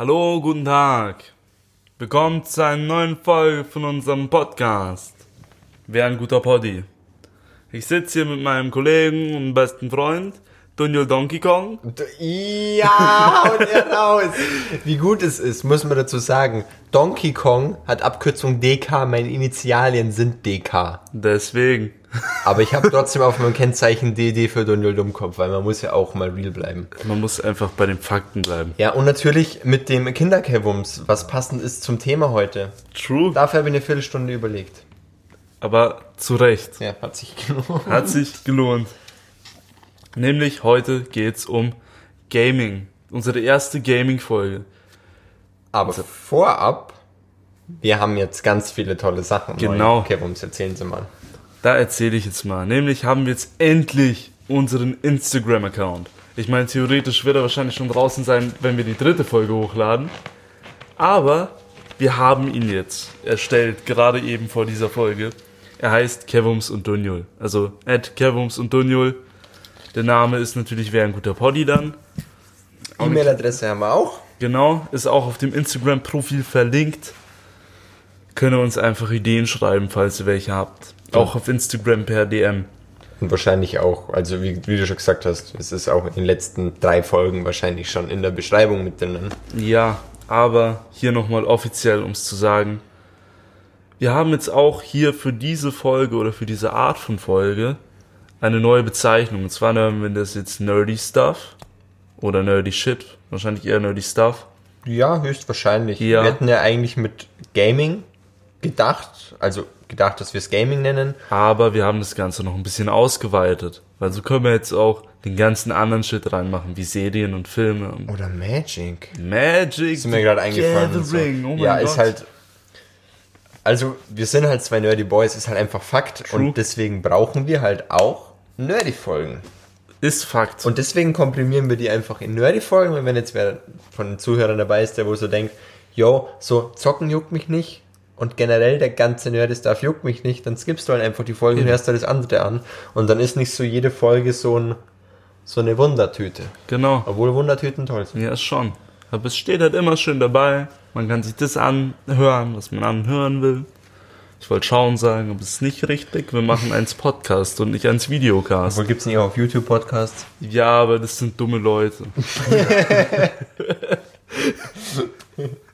Hallo, guten Tag. Willkommen zu einer neuen Folge von unserem Podcast. Wer ein guter Poddy. Ich sitze hier mit meinem Kollegen und besten Freund, Daniel Donkey Kong. Ja, und er raus. Wie gut es ist, muss man dazu sagen. Donkey Kong hat Abkürzung DK, meine Initialien sind DK. Deswegen. Aber ich habe trotzdem auf meinem Kennzeichen DD für Daniel Dummkopf, weil man muss ja auch mal real bleiben. Man muss einfach bei den Fakten bleiben. Ja, und natürlich mit dem Kinderkevums, was passend ist zum Thema heute. True. Dafür habe ich eine Viertelstunde überlegt. Aber zu Recht. Ja, hat sich gelohnt. Hat sich gelohnt. Nämlich heute geht's um Gaming. Unsere erste Gaming-Folge. Aber vorab, wir haben jetzt ganz viele tolle Sachen. Genau. Kevums, erzählen Sie mal. Da erzähle ich jetzt mal. Nämlich haben wir jetzt endlich unseren Instagram-Account. Ich meine, theoretisch wird er wahrscheinlich schon draußen sein, wenn wir die dritte Folge hochladen. Aber wir haben ihn jetzt erstellt, gerade eben vor dieser Folge. Er heißt Kevums und Dunjul. Also at Kevums und Dunjul. Der Name ist natürlich wer ein guter Poddy dann. E-Mail-Adresse haben wir auch. Genau, ist auch auf dem Instagram-Profil verlinkt. Könnt ihr uns einfach Ideen schreiben, falls ihr welche habt. Auch auf Instagram per DM. Und wahrscheinlich auch, also wie, wie, du schon gesagt hast, es ist auch in den letzten drei Folgen wahrscheinlich schon in der Beschreibung mit drinnen. Ja, aber hier nochmal offiziell, um es zu sagen. Wir haben jetzt auch hier für diese Folge oder für diese Art von Folge eine neue Bezeichnung. Und zwar nennen wir das jetzt Nerdy Stuff oder Nerdy Shit. Wahrscheinlich eher Nerdy Stuff. Ja, höchstwahrscheinlich. Ja. Wir hätten ja eigentlich mit Gaming gedacht, also gedacht, dass wir es Gaming nennen. Aber wir haben das Ganze noch ein bisschen ausgeweitet. Weil so können wir jetzt auch den ganzen anderen Shit reinmachen, wie Serien und Filme. Und Oder Magic. Magic. Ist mir gerade eingefallen. So. Oh ja, Gott. ist halt. Also, wir sind halt zwei Nerdy Boys, ist halt einfach Fakt. True. Und deswegen brauchen wir halt auch Nerdy-Folgen. Ist Fakt. Und deswegen komprimieren wir die einfach in Nerdy-Folgen. Und wenn jetzt wer von den Zuhörern dabei ist, der wo so denkt, yo, so zocken juckt mich nicht und generell der ganze Nerdy-Stuff juckt mich nicht, dann skippst du halt einfach die Folgen und Ja. hörst dir das andere an. Und dann ist nicht so jede Folge so, ein, so eine Wundertüte. genau. Obwohl Wundertüten toll sind. Ja, schon. Aber es steht halt immer schön dabei. Man kann sich das anhören, was man anhören will. Ich wollte schauen sagen, aber es ist nicht richtig. Wir machen eins Podcast und nicht eins Videocast. Obwohl gibt's nicht auch auf YouTube Podcasts? Ja, aber das sind dumme Leute.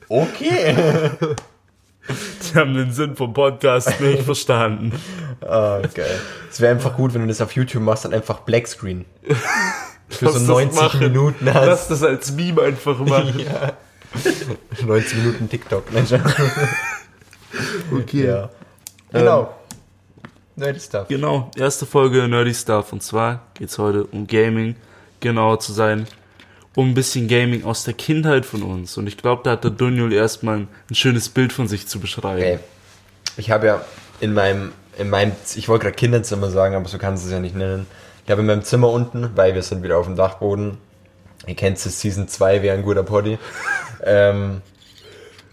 Okay. Haben den Sinn vom Podcast nicht verstanden. ah, geil. Es wäre einfach gut, wenn du das auf YouTube machst, dann einfach Blackscreen. Für Lass so das 90 machen. Minuten Lass hast. das als Meme einfach machen. Ja. 90 Minuten TikTok. Mensch. Okay. Ja. Genau. Nerdy Stuff. Genau, erste Folge Nerdy Stuff. Und zwar geht's heute um Gaming, genauer zu sein, um ein bisschen Gaming aus der Kindheit von uns. Und ich glaube, da hat der Daniel erstmal ein, ein schönes Bild von sich zu beschreiben. Ey, ich habe ja in meinem, in meinem, ich wollte gerade Kinderzimmer sagen, aber so kannst du es ja nicht nennen. Ich habe in meinem Zimmer unten, weil wir sind wieder auf dem Dachboden. Ihr kennt es, Season 2 wäre ein guter Poddy. ähm,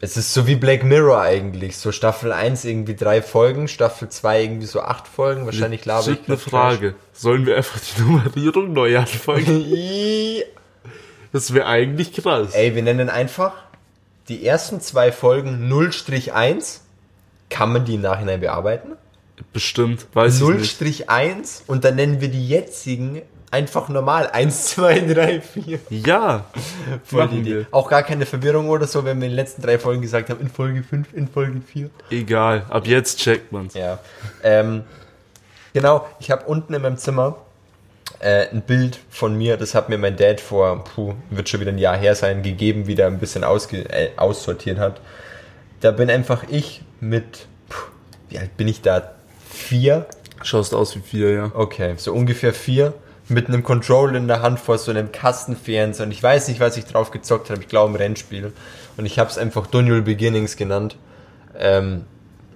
es ist so wie Black Mirror eigentlich. So Staffel 1 irgendwie drei Folgen, Staffel 2 irgendwie so acht Folgen. Wahrscheinlich laber ich eine Frage. Sollen wir einfach die Nummerierung neu anfangen? Das wäre eigentlich krass. Ey, wir nennen einfach die ersten zwei Folgen 0-1. Kann man die im Nachhinein bearbeiten? Bestimmt, weiß ich nicht. 0-1 und dann nennen wir die jetzigen einfach normal. 1, 2, 3, 4. Ja, Voll die Idee. Auch gar keine Verwirrung oder so, wenn wir in den letzten drei Folgen gesagt haben, in Folge 5, in Folge 4. Egal, ab jetzt checkt man's. Ja. Ähm, genau, ich habe unten in meinem Zimmer äh, ein Bild von mir, das hat mir mein Dad vor, puh, wird schon wieder ein Jahr her sein, gegeben, wie der ein bisschen ausge äh, aussortiert hat. Da bin einfach ich mit, puh, wie alt bin ich da? Vier? Schaust aus wie vier, ja. Okay, so ungefähr vier. Mit einem Controller in der Hand vor so einem Kastenfernseher. Und ich weiß nicht, was ich drauf gezockt habe. Ich glaube, ein Rennspiel. Und ich habe es einfach Daniel Beginnings genannt. Ähm,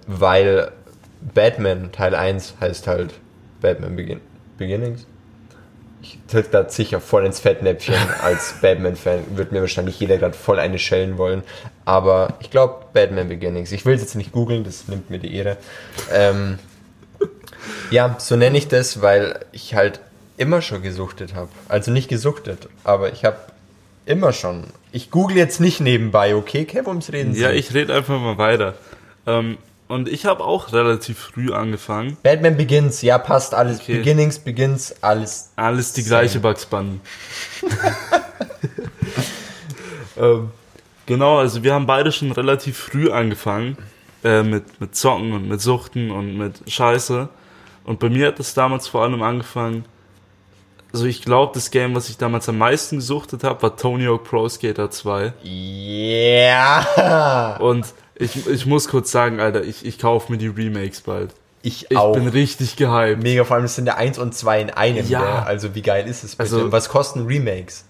weil Batman Teil 1 heißt halt Batman Begin Beginnings. Ich tritt gerade sicher voll ins Fettnäpfchen als Batman-Fan. Wird mir wahrscheinlich jeder gerade voll eine schellen wollen. Aber ich glaube, Batman Beginnings. Ich will es jetzt nicht googeln, das nimmt mir die Ehre. Ähm, ja, so nenne ich das, weil ich halt immer schon gesuchtet habe. Also nicht gesuchtet, aber ich habe Immer schon. Ich google jetzt nicht nebenbei, okay? Kev, ums Reden Ja, Sie. ich rede einfach mal weiter. Ähm, und ich habe auch relativ früh angefangen. Batman Begins, ja, passt alles. Okay. Beginnings, Begins, alles. Alles die Same. gleiche Bugs Bunny. ähm, genau, also wir haben beide schon relativ früh angefangen äh, mit, mit Zocken und mit Suchten und mit Scheiße. Und bei mir hat das damals vor allem angefangen, also ich glaube, das Game, was ich damals am meisten gesuchtet habe, war Tony Hawk Pro Skater 2. Ja! Und ich, ich muss kurz sagen, Alter, ich, ich kaufe mir die Remakes bald. Ich, Ich auch. bin richtig gehypt. Mega, vor allem es sind ja 1 und 2 in einem. Ja. Ja. Also wie geil ist es bitte? Also- was kosten Remakes?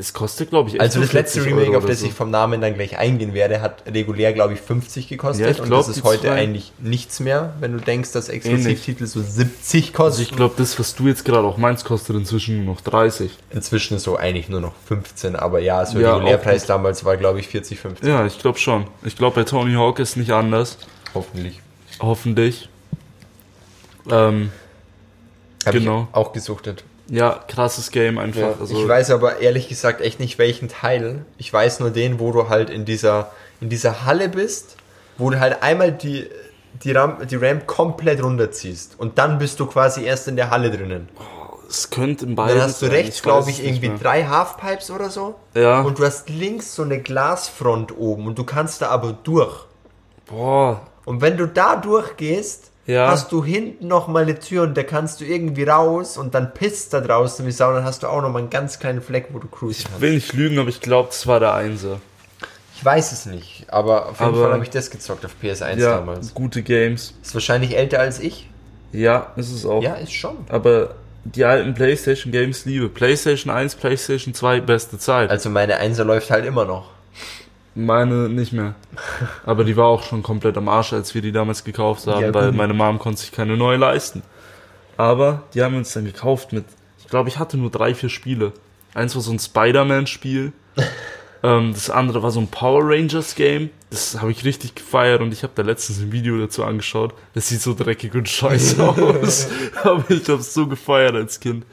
Es kostet, glaube ich, Also das letzte 40 Remake, auf das so. ich vom Namen dann gleich eingehen werde, hat regulär, glaube ich, 50 gekostet. Ja, ich und glaub, das die ist heute zwei- eigentlich nichts mehr, wenn du denkst, dass Exklusivtitel so 70 Also kosten. ich glaube, das, was du jetzt gerade auch meinst, kostet inzwischen nur noch 30. Inzwischen ist so eigentlich nur noch 15, aber ja, so Ja, Regulärpreis damals war, glaube ich, 40, 50. Ja, ich glaube schon. Ich glaube, bei Tony Hawk ist nicht anders. Hoffentlich. Hoffentlich. Ähm, Hab Genau. ich auch gesuchtet. Ja, krasses Game einfach. Ja, also, ich weiß aber ehrlich gesagt echt nicht welchen Teil. Ich weiß nur den, wo du halt in dieser, in dieser Halle bist, wo du halt einmal die, die, Ramp, die Ramp komplett runterziehst. Und dann bist du quasi erst in der Halle drinnen. es könnte im Dann beiden hast du rechts, glaube ich, irgendwie drei Halfpipes oder so. Ja. Und du hast links so eine Glasfront oben und du kannst da aber durch. Boah, Und wenn du da durchgehst, Ja. hast du hinten noch mal eine Tür und da kannst du irgendwie raus und dann pisst da draußen wie Sau dann hast du auch noch mal einen ganz kleinen Fleck, wo du cruisen kannst. will nicht lügen, aber ich glaube, das war der Einser. Ich weiß es nicht, aber auf jeden Aber- Fall habe ich das gezockt auf PS1 Ja, damals. gute Games. Ist wahrscheinlich älter als ich. Ja, ist es auch. Ja, ist schon. Aber die alten PlayStation Games liebe. PlayStation 1, PlayStation 2, beste Zeit. Also meine Einser läuft halt immer noch. Meine nicht mehr. Aber die war auch schon komplett am Arsch, als wir die damals gekauft haben, Ja, weil meine Mom konnte sich keine neue leisten. Aber die haben wir uns dann gekauft mit, ich glaube, ich hatte nur drei, vier Spiele. Eins war so ein Spider-Man-Spiel. ähm, das andere war so ein Power Rangers-Game. Das habe ich richtig gefeiert und ich habe da letztens ein Video dazu angeschaut. Das sieht so dreckig und scheiße aus. Aber ich habe es so gefeiert als Kind.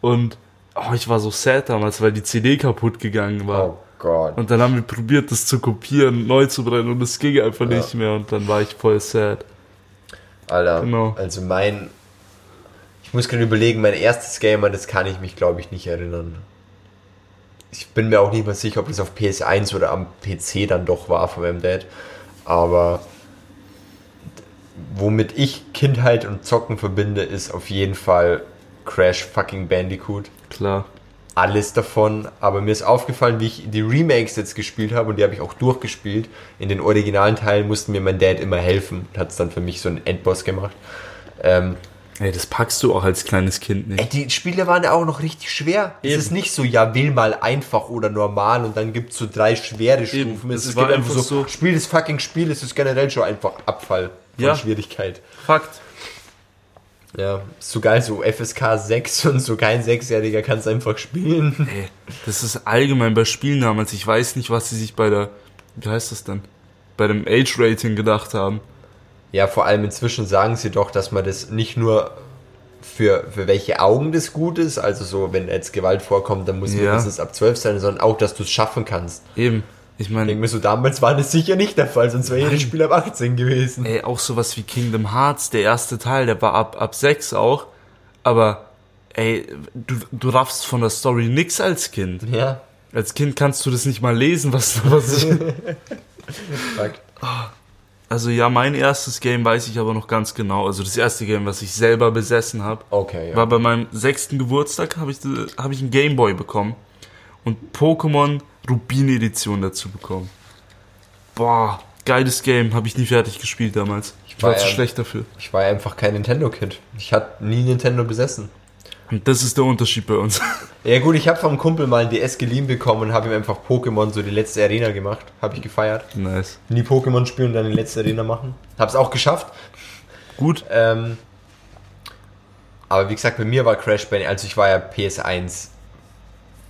Und oh, ich war so sad damals, weil die CD kaputt gegangen war. Oh Gott. Und dann haben wir probiert, das zu kopieren, neu zu brennen und es ging einfach nicht mehr und dann war ich voll sad. Alter, Genau. also mein... Ich muss gerade überlegen, mein erstes Game, das kann ich mich, glaube ich, nicht erinnern. Ich bin mir auch nicht mehr sicher, ob das auf PS1 oder am PC dann doch war von meinem Dad. Aber womit ich Kindheit und Zocken verbinde, ist auf jeden Fall Crash fucking Bandicoot. Klar. Alles davon, aber mir ist aufgefallen, wie ich die Remakes jetzt gespielt habe und die habe ich auch durchgespielt. In den originalen Teilen musste mir mein Dad immer helfen und hat es dann für mich so einen Endboss gemacht. Ähm, Ey, das packst du auch als kleines Kind ey, nicht. die Spiele waren ja auch noch richtig schwer. Es Eben. ist nicht so, ja, wähl mal einfach oder normal und dann gibt es so drei schwere Eben. Stufen. Es Es war gibt einfach so, so- Spiel das fucking Spiel, es ist generell schon einfach Abfall von Ja. Schwierigkeit. Fakt. Ja, ist so geil, so FSK 6 und so kein Sechsjähriger kann es einfach spielen. Ey, das ist allgemein bei Spielen damals. Ich weiß nicht, was sie sich bei der, wie heißt das denn? Bei dem Age-Rating gedacht haben. Ja, vor allem inzwischen sagen sie doch, dass man das nicht nur für, für welche Augen das gut ist, also so, wenn jetzt Gewalt vorkommt, dann muss Ja. mindestens ab 12 sein, sondern auch, dass du es schaffen kannst. Eben. Ich meine, denke mir so, damals war das sicher nicht der Fall, sonst wäre jedes Spiel ab 18 gewesen. ey, auch sowas wie Kingdom Hearts, der erste Teil, der war ab, ab 6 auch. Aber, ey, du, du raffst von der Story nix als Kind. Ja, Als Kind kannst du das nicht mal lesen, was, was ich, fuck. Also ja, mein erstes Game weiß ich aber noch ganz genau. Also das erste Game, was ich selber besessen habe, Okay, ja. war bei meinem sechsten Geburtstag, habe ich, hab ich einen Gameboy bekommen und Pokémon Rubin Edition dazu bekommen. Boah, geiles Game, habe ich nie fertig gespielt damals. Ich war war zu ja- schlecht dafür. Ich war einfach kein Nintendo-Kid. Ich hatte nie Nintendo besessen. Und das ist der Unterschied bei uns. Ja gut, ich habe vom Kumpel mal ein DS geliehen bekommen und habe ihm einfach Pokémon so die letzte Arena gemacht. Habe ich gefeiert. nice. Nie Pokémon spielen und dann die letzte Arena machen. Hab's auch geschafft. Gut. Ähm, aber wie gesagt, bei mir war Crash Bandicoot, also ich war ja PS1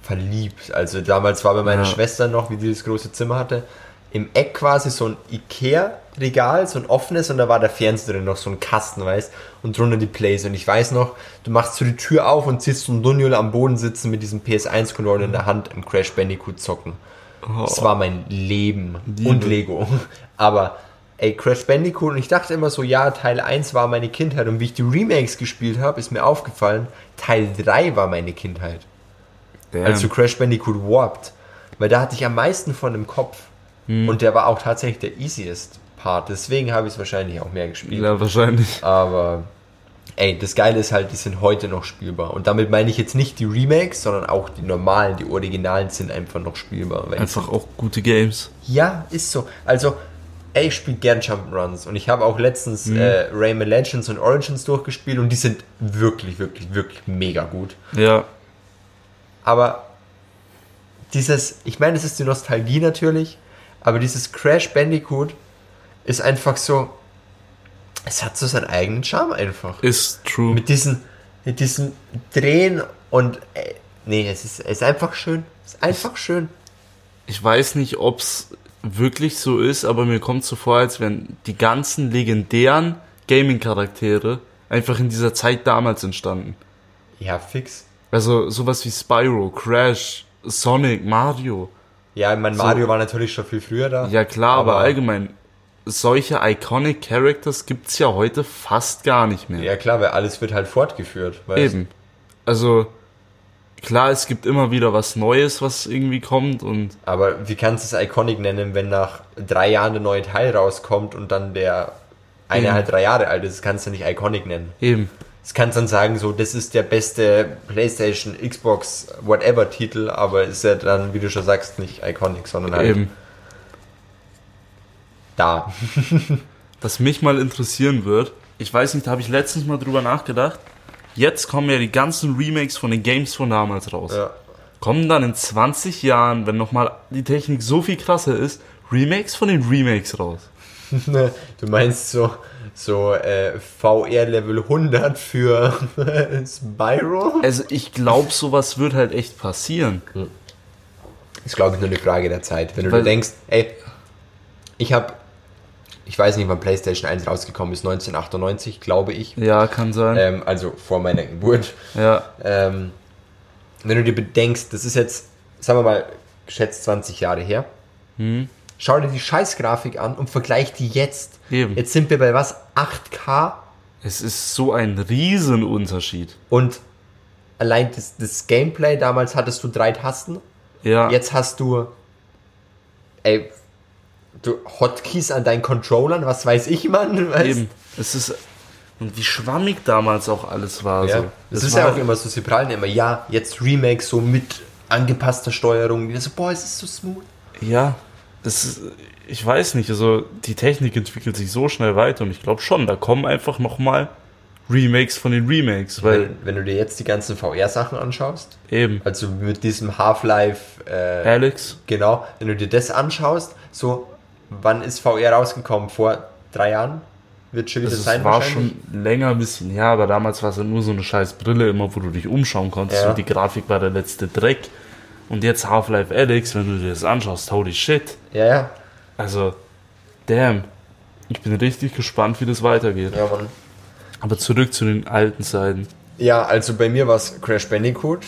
verliebt. Also damals war bei meiner Ja. Schwester noch, wie die das große Zimmer hatte. im Eck quasi so ein Ikea-Regal, so ein offenes und da war der Fernseher drin, noch so ein Kasten, weißt und drunter die Plays. Und ich weiß noch, du machst so die Tür auf und siehst so einen Dunjul am Boden sitzen mit diesem PS1-Controller in der Hand im Crash Bandicoot zocken. Das war mein Leben Liebe. und Lego. Aber ey, Crash Bandicoot und ich dachte immer so, ja, Teil 1 war meine Kindheit und wie ich die Remakes gespielt habe, ist mir aufgefallen, Teil 3 war meine Kindheit. Damn. Also Crash Bandicoot Warped. Weil da hatte ich am meisten von im Kopf. Und der war auch tatsächlich der easiest Part. Deswegen habe ich es wahrscheinlich auch mehr gespielt. ja, wahrscheinlich. Aber ey, das Geile ist halt, die sind heute noch spielbar. Und damit meine ich jetzt nicht die Remakes, sondern auch die normalen, die Originalen sind einfach noch spielbar. Einfach auch gute Games. ja, ist so. Also, ey, ich spiele gern Jump'n'Runs und ich habe auch letztens Mhm. äh, Rayman Legends und Origins durchgespielt und die sind wirklich, wirklich, wirklich mega gut. Ja, Aber dieses, ich meine, es ist die Nostalgie natürlich, aber dieses Crash Bandicoot ist einfach so, es hat so seinen eigenen Charme einfach. ist true. Mit diesen, mit diesen Drehen und, äh, nee, es ist, es ist einfach schön. Es ist einfach schön. ich weiß nicht, ob's wirklich so ist, aber mir kommt so vor, als wären die ganzen legendären Gaming-Charaktere einfach in dieser Zeit damals entstanden. Ja, fix. Also sowas wie Spyro, Crash, Sonic, Mario. Ja, mein So. Mario war natürlich schon viel früher da. Ja klar, aber, Aber- allgemein, solche iconic Characters gibt's ja heute fast gar nicht mehr. Ja, klar, weil alles wird halt fortgeführt. Weißt? Eben. Also klar, es gibt immer wieder was Neues, was irgendwie kommt und Aber wie kannst du es Iconic nennen, wenn nach drei Jahren der neue Teil rauskommt und dann der eine halt drei Jahre alt ist? Das kannst du nicht Iconic nennen. eben. Das kannst du dann sagen, so, das ist der beste PlayStation, Xbox, whatever Titel, aber ist ja dann, wie du schon sagst, nicht Iconic, sondern halt Eben. da. Was mich mal interessieren wird, ich weiß nicht, da habe ich letztens mal drüber nachgedacht. Jetzt kommen ja die ganzen Remakes von den Games von damals raus. Ja. Kommen dann in 20 Jahren, wenn nochmal die Technik so viel krasser ist, Remakes von den Remakes raus. Du meinst so, so äh, VR Level 100 für Spyro? Also ich glaube, sowas wird halt echt passieren. ist, glaube ich, nur eine Frage der Zeit. Wenn du Weil- dir denkst, ey, ich habe, ich weiß nicht, wann PlayStation 1 rausgekommen ist, 1998, glaube ich. Ja, kann sein. Ähm, also vor meiner Geburt. Ja, Ähm, wenn du dir bedenkst, das ist jetzt, sagen wir mal, geschätzt 20 Jahre her. Hm. Schau dir die Scheißgrafik an und vergleich die jetzt. Eben. Jetzt sind wir bei was? 8K es ist so ein Riesenunterschied. und allein das, das Gameplay, damals hattest du drei Tasten. Ja, Jetzt hast du, ey, du Hotkeys an deinen Controllern, was weiß ich, Mann. Weißt? eben. Es ist und wie schwammig damals auch alles war. Ja. so. Das, Das ist ja auch immer so, sie prallen immer, ja, jetzt Remake so mit angepasster Steuerung. So, boah, es ist so smooth. Ja, das ist, ich weiß nicht, also die Technik entwickelt sich so schnell weiter und ich glaube schon, da kommen einfach nochmal Remakes von den Remakes, weil Wenn, wenn du dir jetzt die ganzen VR-Sachen anschaust, eben, also mit diesem Half-Life, äh, Alex, genau, wenn du dir das anschaust, so, wann ist VR rausgekommen? Vor drei Jahren? Wird schon wieder das sein war schon länger ein bisschen, ja, aber damals war es ja nur so eine scheiß Brille immer, wo du dich umschauen konntest Ja. und die Grafik war der letzte Dreck. Und jetzt Half-Life Alex, wenn du dir das anschaust, holy shit. Ja, ja. Also, damn. Ich bin richtig gespannt, wie das weitergeht. Ja, Mann. Aber zurück zu den alten Zeiten. Ja, also bei mir war es Crash Bandicoot,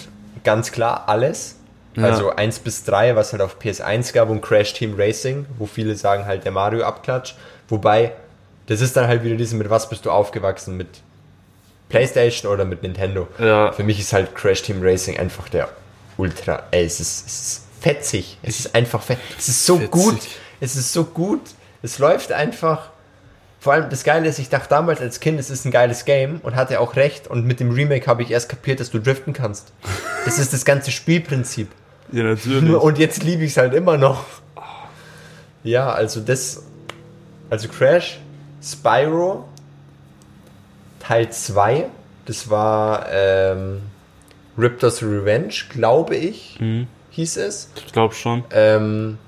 ganz klar alles. Ja. Also 1 bis 3, was halt auf PS1 gab und Crash Team Racing, wo viele sagen halt der Mario Abklatsch. Wobei, das ist dann halt wieder diese, mit was bist du aufgewachsen? Mit Playstation oder mit Nintendo? Ja. Für mich ist halt Crash Team Racing einfach der Ultra, ey, es ist, es ist fetzig. Es ist einfach fett. Es ist so Fetzig. gut. Es ist so gut. Es läuft einfach. Vor allem das Geile ist, ich dachte damals als Kind, es ist ein geiles Game und hatte auch recht. Und mit dem Remake habe ich erst kapiert, dass du driften kannst. Das ist das ganze Spielprinzip. Ja, natürlich. Und jetzt liebe ich es halt immer noch. Ja, also das. Also Crash, Spyro, Teil 2, das war ähm, Raptors Revenge, glaube ich, hieß es. Ich glaube schon. Ähm,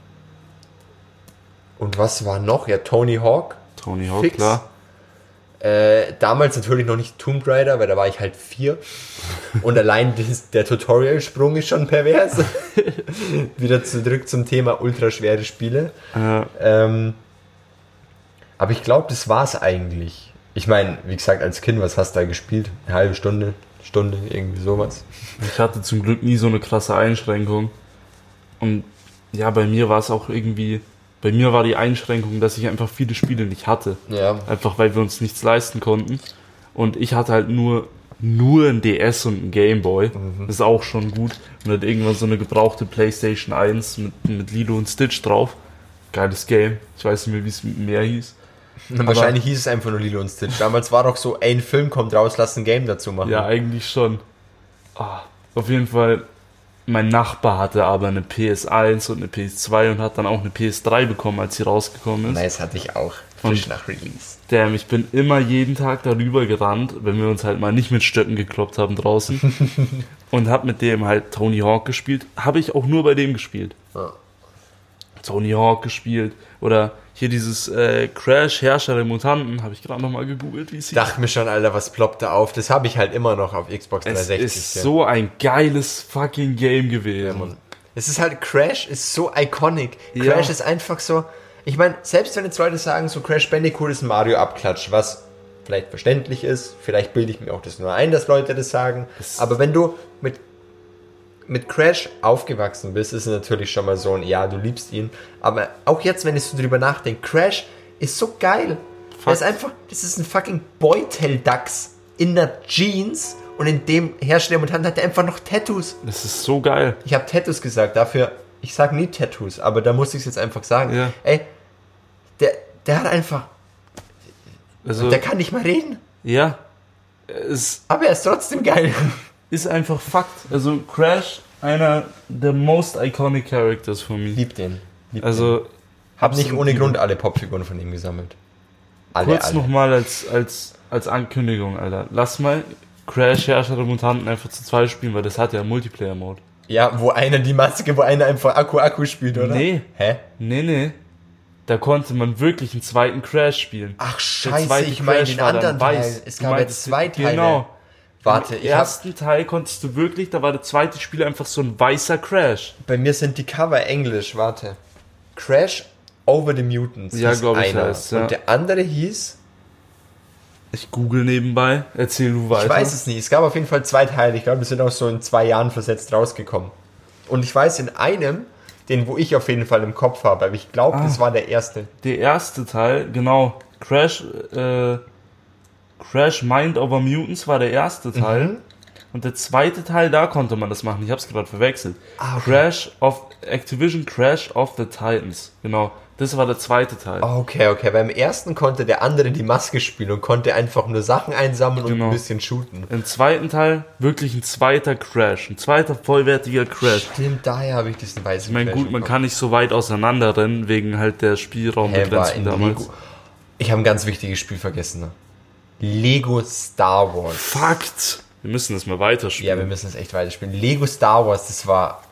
und was war noch? Ja, Tony Hawk. Tony Hawk, Fix. klar. Äh, damals natürlich noch nicht Tomb Raider, weil da war ich halt vier. Und allein das, der Tutorial-Sprung ist schon pervers. Wieder zurück zum Thema ultraschwere Spiele. Ja. Ähm, aber ich glaube, das war's eigentlich. Ich meine, wie gesagt, als Kind, was hast du da gespielt? Eine halbe Stunde, Stunde, irgendwie sowas. Ich hatte zum Glück nie so eine krasse Einschränkung. Und ja, bei mir war es auch irgendwie, bei mir war die Einschränkung, dass ich einfach viele Spiele nicht hatte. Ja. Einfach weil wir uns nichts leisten konnten. Und ich hatte halt nur, nur ein DS und ein Gameboy. Das ist auch schon gut. Und dann irgendwann so eine gebrauchte Playstation 1 mit, mit Lilo und Stitch drauf. Geiles Game. Ich weiß nicht mehr, wie es mehr hieß. Und wahrscheinlich hieß es einfach nur Lilo und Stitch. Damals war doch so, ein Film kommt raus, lass ein Game dazu machen. Ja, eigentlich schon. Ah, auf jeden Fall, mein Nachbar hatte aber eine PS1 und eine PS2 und hat dann auch eine PS3 bekommen, als sie rausgekommen ist. Nice hatte ich auch. Frisch nach Release. Damn, ich bin immer jeden Tag darüber gerannt, wenn wir uns halt mal nicht mit Stöcken gekloppt haben draußen. und hab mit dem halt Tony Hawk gespielt. Habe ich auch nur bei dem gespielt. Ja. Tony Hawk gespielt. Oder hier dieses äh, Crash Herrscher der Mutanten, habe ich gerade nochmal gegoogelt, wie es hieß. Dachte mir schon, Alter, was ploppt da auf? Das habe ich halt immer noch auf Xbox Es 360. ist ja. so ein geiles fucking Game gewesen. Mann. Es ist halt, Crash ist so iconic. Ja. Crash ist einfach so, ich meine, selbst wenn jetzt Leute sagen, so Crash Bandicoot ist ein Mario-Abklatsch, was vielleicht verständlich ist, vielleicht bilde ich mir auch das nur ein, dass Leute das sagen, aber wenn du mit, mit Crash aufgewachsen bist, ist es natürlich schon mal so ein, ja, du liebst ihn, aber auch jetzt, wenn ich so drüber nachdenke, Crash ist so geil. Er ist einfach, das ist ein fucking Beuteldachs in der Jeans und in dem Hersteller und hat er einfach noch Tattoos. Das ist so geil. Ich habe Tattoos gesagt, dafür, ich sage nie Tattoos, aber da muss ich es jetzt einfach sagen. Ja. Ey, der, der hat einfach, Also, der kann nicht mal reden, ja, es aber er ist trotzdem geil. ist einfach Fakt. Also Crash, einer der most iconic characters von mir. Lieb den. Lieb den. Also, hab nicht ohne. Grund alle Popfiguren von ihm gesammelt. Alle, kurz nochmal als, als, als Ankündigung, Alter. Lass mal Crash Herrscher der Mutanten einfach zu zweit spielen, weil das hat ja Multiplayer-Mode. Ja, wo einer die Maske, wo einer einfach Akku-Akku spielt, oder? Nee. Hä? Nee, nee. Da konnte man wirklich einen zweiten Crash spielen. Ach scheiße, ich meine den anderen Teil. weiß. Es gab ja zwei Teile. Genau. Warte, Im ich hab, ersten Teil konntest du wirklich, da war der zweite Spieler einfach so ein weißer Crash. bei mir sind die Cover englisch, warte. Crash Over the Mutants Ja, hieß glaub ich, heißt's, ja. Und der andere hieß Ich google nebenbei, erzähl du weiter. Ich weiß es nicht. Es gab auf jeden Fall zwei Teile. Ich glaube, die sind auch so in zwei Jahren versetzt rausgekommen. Und ich weiß in einem, den wo ich auf jeden Fall im Kopf habe, aber ich glaube, Ah. das war der erste. Der erste Teil, genau, Crash, äh, Crash Mind Over Mutants war der erste Teil. Mhm. Und der zweite Teil, da konnte man das machen. Ich hab's gerade verwechselt. Ah, okay. Crash of Activision Crash of the Titans. Genau. Das war der zweite Teil. Okay, okay. Beim ersten konnte der andere die Maske spielen und konnte einfach nur Sachen einsammeln und Genau. ein bisschen shooten. Im zweiten Teil wirklich ein zweiter Crash. Ein zweiter vollwertiger Crash. Stimmt, daher habe ich diesen weißen Ich meine, gut, man kann nicht so weit auseinander rennen, wegen halt der Spielraumbegrenzung in damals. Lego. Ich habe ein ganz wichtiges Spiel vergessen. Lego Star Wars. Fakt! Wir müssen das mal weiterspielen. Ja, wir müssen es echt weiterspielen. Lego Star Wars, das war.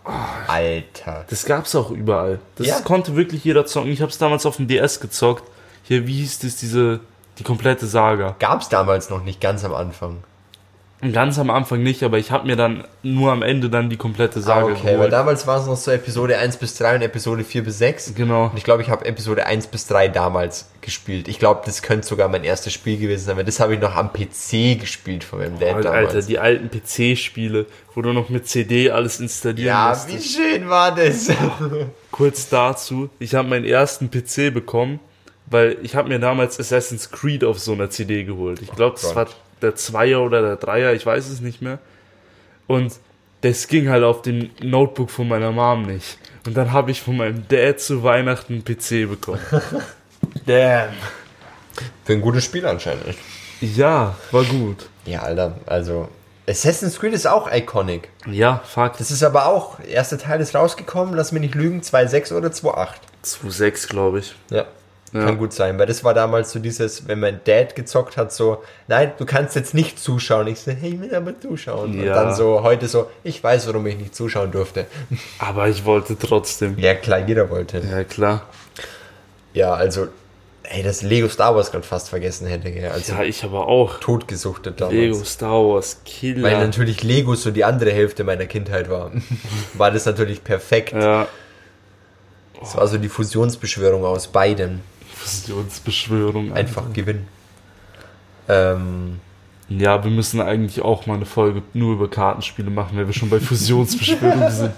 Alter. Das gab's auch überall. Das Ja. konnte wirklich jeder zocken. Ich hab's damals auf dem DS gezockt. Hier, wie hieß das, diese, die komplette Saga? Gab's damals noch nicht ganz am Anfang. Ganz am Anfang nicht, aber ich hab mir dann nur am Ende dann die komplette Saga Ah, okay, weil geholt. damals war es noch so Episode 1 bis 3 und Episode 4 bis 6. Genau. Und ich glaube, ich habe Episode 1 bis 3 damals gespielt. Ich glaube, das könnte sogar mein erstes Spiel gewesen sein, weil das habe ich noch am PC gespielt von meinem Dad Alter, damals. Alter, die alten PC-Spiele, wo du noch mit CD alles installieren ja, musstest. wie schön war das? Kurz dazu, ich habe meinen ersten PC bekommen, weil ich habe mir damals Assassin's Creed auf so einer CD geholt. Ich glaube, das Gott. war der Zweier oder der Dreier, ich weiß es nicht mehr. Und das ging halt auf dem Notebook von meiner Mom nicht. Und dann habe ich von meinem Dad zu Weihnachten einen PC bekommen. Damn. Für ein gutes Spiel anscheinend. Ja, war gut. Ja, Alter, also Assassin's Creed ist auch iconic. Ja, fuck. Das ist aber auch, der erste Teil ist rausgekommen, lass mich nicht lügen, 2.6 oder 2.8. 2,6 glaube ich. Ja. Ja. Kann gut sein, weil das war damals so dieses, wenn mein Dad gezockt hat, so, nein, du kannst jetzt nicht zuschauen. Ich so, hey, ich will aber zuschauen. Und Ja. dann so, heute so, ich weiß, warum ich nicht zuschauen durfte. Aber ich wollte trotzdem. Ja, klar, jeder wollte. Ja, klar. Ja, also, Ey, das Lego Star Wars gerade fast vergessen hätte, gell? Also Ja, ich aber auch. totgesuchtet damals. Lego Star Wars, Killer. Weil natürlich Lego so die andere Hälfte meiner Kindheit war. war das natürlich perfekt. ja, Das war so die Fusionsbeschwörung aus beiden. Fusionsbeschwörung. Einfach gewinnen. Ähm, Ja, wir müssen eigentlich auch mal eine Folge nur über Kartenspiele machen, wenn wir schon bei Fusionsbeschwörung sind.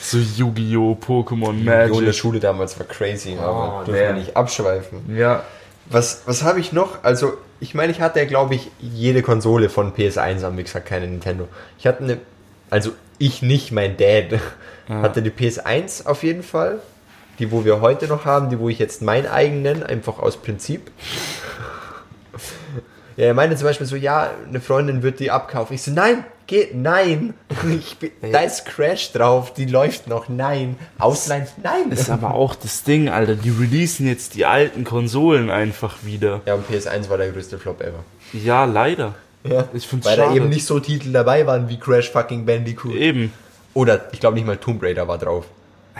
So Yu-Gi-Oh!, Pokémon, Jo, in der Magic. Schule damals war crazy, aber Oh, dürfen wir nicht abschweifen. Ja, Was, was habe ich noch? Also, ich meine, ich hatte ja, glaube ich, jede Konsole von PS1, haben wir gesagt, keine Nintendo. Ich hatte eine, also ich nicht, mein Dad hatte die PS1 auf jeden Fall. Die, wo wir heute noch haben, die, wo ich jetzt mein eigen nenne, einfach aus Prinzip. Ja, er meinte zum Beispiel so, ja, eine Freundin wird die abkaufen. Ich so, nein, geht, nein. Bin, da ist Crash drauf, die läuft noch, nein. Ausleihen, nein. ist aber auch das Ding, Alter. Die releasen jetzt die alten Konsolen einfach wieder. Ja, und PS1 war der größte Flop ever. Ja, leider. Ja, Ich find's Weil da schade. eben nicht so Titel dabei waren wie Crash fucking Bandicoot. Eben. Oder ich glaube nicht mal Tomb Raider war drauf.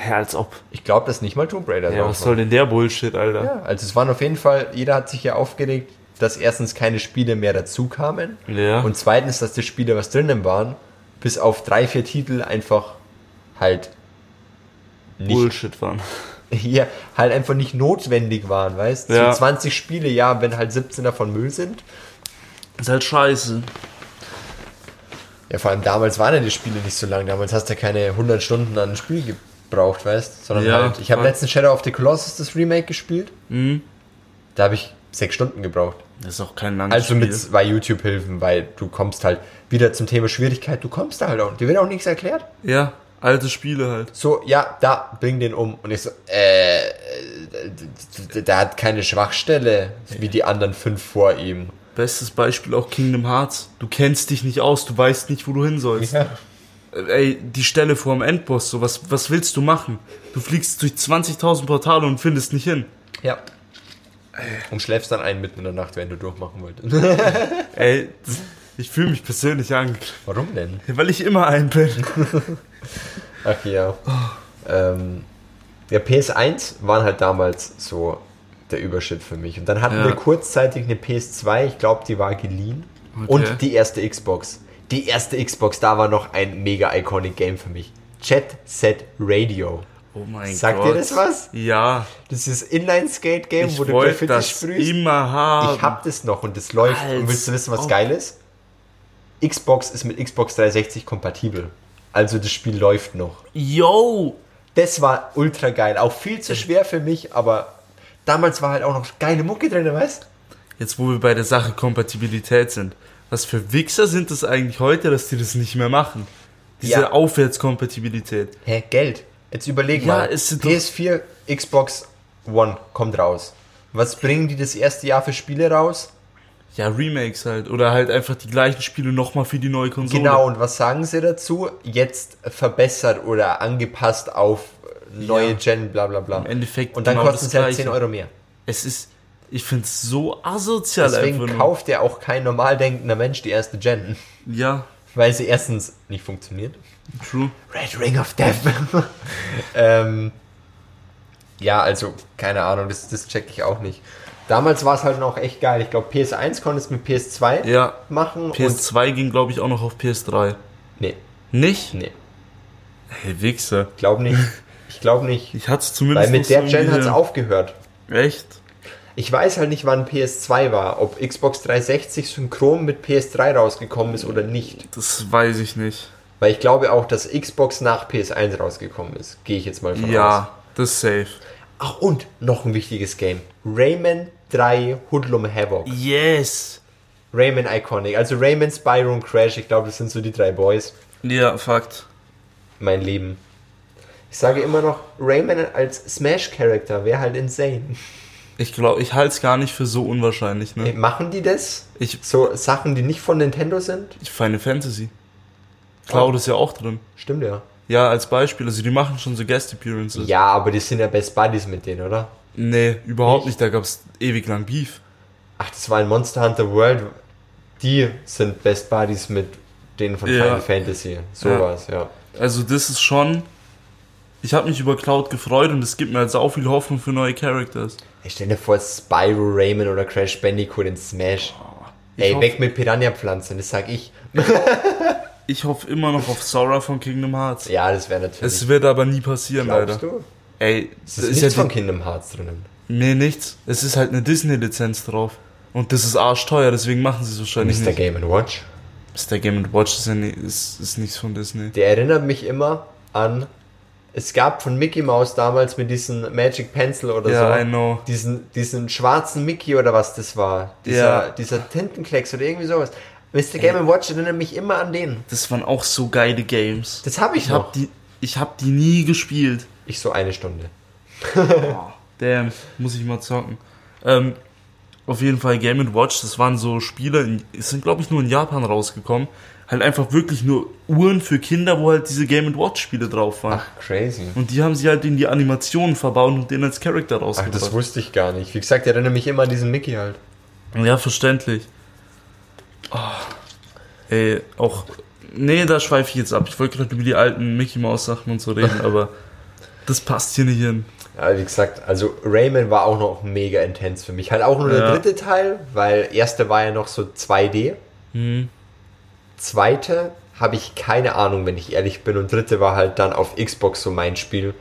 Ja, als ob. Ich glaube, dass nicht mal Tomb Raider Ja, was soll denn der Bullshit, Alter? Ja, also es waren auf jeden Fall, jeder hat sich ja aufgeregt, dass erstens keine Spiele mehr dazu kamen Ja. und zweitens, dass die Spiele, was drinnen waren, bis auf drei, vier Titel einfach halt nicht, Bullshit waren. hier, halt einfach nicht notwendig waren, weißt? Ja. So 20 Spiele, ja, wenn halt 17 davon Müll sind. Ist halt scheiße. Ja, vor allem damals waren ja die Spiele nicht so lang. Damals hast du ja keine 100 Stunden an ein Spiel gebraucht, weißt Sondern Ja, halt, ich habe letztens Shadow of the Colossus das Remake gespielt. Mhm. Da habe ich sechs Stunden gebraucht. Das ist auch kein langes Also mit zwei YouTube-Hilfen, weil du kommst halt wieder zum Thema Schwierigkeit, du kommst da halt auch. Dir wird auch nichts erklärt. Ja, alte Spiele halt. So, ja, da, bring den um. Und ich so, äh, äh, der hat keine Schwachstelle wie die anderen fünf vor ihm. Bestes Beispiel auch Kingdom Hearts. Du kennst dich nicht aus, du weißt nicht, wo du hin sollst. Ja. Ey, die Stelle vor dem Endboss, so was, was willst du machen? Du fliegst durch 20.000 Portale und findest nicht hin. ja. Und schläfst dann ein mitten in der Nacht, wenn du durchmachen wolltest. Ey, ich fühle mich persönlich angegriffen, Warum denn? weil ich immer ein bin. Ach ja. Ähm, ja, PS1 waren halt damals so der Überschritt für mich. Und dann hatten Ja. wir kurzzeitig eine PS2, ich glaube, die war geliehen. Okay. Und die erste Xbox. Die erste Xbox, da war noch ein mega iconic Game für mich. Jet Set Radio. Oh mein Sagt Gott. dir das was? Ja, Das ist Inline-Skate-Game, wo du Graffiti das sprühst. immer haben. Ich hab das noch und das läuft. Als und willst du wissen, was ob. geil ist? Xbox ist mit Xbox 360 kompatibel. Also das Spiel läuft noch. Yo! Das war ultra geil. Auch viel zu schwer für mich, aber damals war halt auch noch geile Mucke drin, weißt Jetzt, wo wir bei der Sache Kompatibilität sind. Was für Wichser sind das eigentlich heute, dass die das nicht mehr machen? Diese Ja. Aufwärtskompatibilität. Hä, Geld. Jetzt überleg Ja, mal. ist doch- PS4, Xbox One kommt raus. Was bringen die das erste Jahr für Spiele raus? Ja, Remakes halt. Oder halt einfach die gleichen Spiele nochmal für die neue Konsole. Genau, und was sagen sie dazu? Jetzt verbessert oder angepasst auf neue Ja. Gen, bla bla bla. Im Endeffekt Und dann genau kosten das sie halt Gleiche. 10 Euro mehr. Es ist, ich find's so asozial Deswegen einfach nur. kauft ja auch kein normal denkender Mensch die erste Gen. Ja, Weil sie erstens nicht funktioniert. true. Red Ring of Death. ähm, ja, also, keine Ahnung, das, das check ich auch nicht. Damals war es halt noch echt geil. Ich glaube, PS1 konntest mit PS2 Ja, machen. Und, PS2 ging glaube ich auch noch auf PS3. nee, Nicht? nee, Hey, Wichser. glaub nicht. Ich glaube nicht. Ich hatte es zumindest Weil mit der Gen hat es aufgehört. Echt? Ich weiß halt nicht, wann PS2 war. Ob Xbox 360 synchron mit PS3 rausgekommen ist oder nicht. Das weiß ich nicht. Weil ich glaube auch, dass Xbox nach PS1 rausgekommen ist. Gehe ich jetzt mal von aus. Ja, das ist safe. Ach, und noch ein wichtiges Game. Rayman 3 Hoodlum Havoc. Yes. Rayman Iconic. Also Rayman, Spyro und Crash. Ich glaube, das sind so die drei Boys. Ja, Fakt. Mein Leben. Ich sage immer noch, Rayman als Smash-Character wäre halt insane. Ich glaube, ich halte es gar nicht für so unwahrscheinlich, ne? Machen die das? Ich, So Sachen, die nicht von Nintendo sind? ich Final Fantasy. Cloud Oh. ist ja auch drin. Stimmt ja. Ja, als Beispiel. Also die machen schon so Guest Appearances. Ja, aber die sind ja Best Buddies mit denen, oder? Nee, überhaupt Nicht? nicht. Da gab es ewig lang Beef. Ach, das war in Monster Hunter World. Die sind Best Buddies mit denen von Ja. Final Fantasy. Sowas, ja. Also das ist schon ich habe mich über Cloud gefreut und es gibt mir halt auch viel Hoffnung für neue Characters. Ich stell dir vor, Spyro Rayman oder Crash Bandicoot in Smash. Ich Ey, weg mit Piranha-Pflanzen, das sag ich. Ich hoffe immer noch auf Sora von Kingdom Hearts. Ja, das wäre natürlich. Es wird aber nie passieren, Glaubst leider. du? Ey, Es das ist, ist nichts ja von Kingdom Hearts drinnen. Nee, nichts. Es ist halt eine Disney-Lizenz drauf. Und das ist arschteuer, deswegen machen sie es wahrscheinlich Mr. nicht. Game Watch. Mr. Game Watch ist, ja nie, ist, ist nichts von Disney. Der erinnert mich immer an. Es gab von Mickey Mouse damals mit diesem Magic Pencil oder Ja, so. I know. Diesen, diesen schwarzen Mickey oder was das war. Dieser, Ja. dieser Tintenklecks oder irgendwie sowas. Mr. Game Watch erinnert mich immer an den. Das waren auch so geile Games. Das habe ich, Ich noch. hab die, ich hab die nie gespielt. Ich so eine Stunde. Damn, muss ich mal zocken. Ähm, auf jeden Fall Game Watch, das waren so Spiele, es sind glaube ich nur in Japan rausgekommen. Halt einfach wirklich nur Uhren für Kinder, wo halt diese Game Watch Spiele drauf waren. Ach, crazy. Und die haben sie halt in die Animationen verbaut und den als Charakter Ach, rausgebracht. das wusste ich gar nicht. Wie gesagt, der erinnert mich immer an diesen Mickey halt. Ja, verständlich. Oh, ey, auch. Nee, da schweife ich jetzt ab. Ich wollte gerade über die alten Mickey Mouse Sachen und so reden, aber das passt hier nicht hin. Ja, wie gesagt, also Rayman war auch noch mega intens für mich. Halt auch nur der Ja. dritte Teil, weil erste war ja noch so 2D. Hm. Zweite habe ich keine Ahnung, wenn ich ehrlich bin. Und dritte war halt dann auf Xbox so mein Spiel.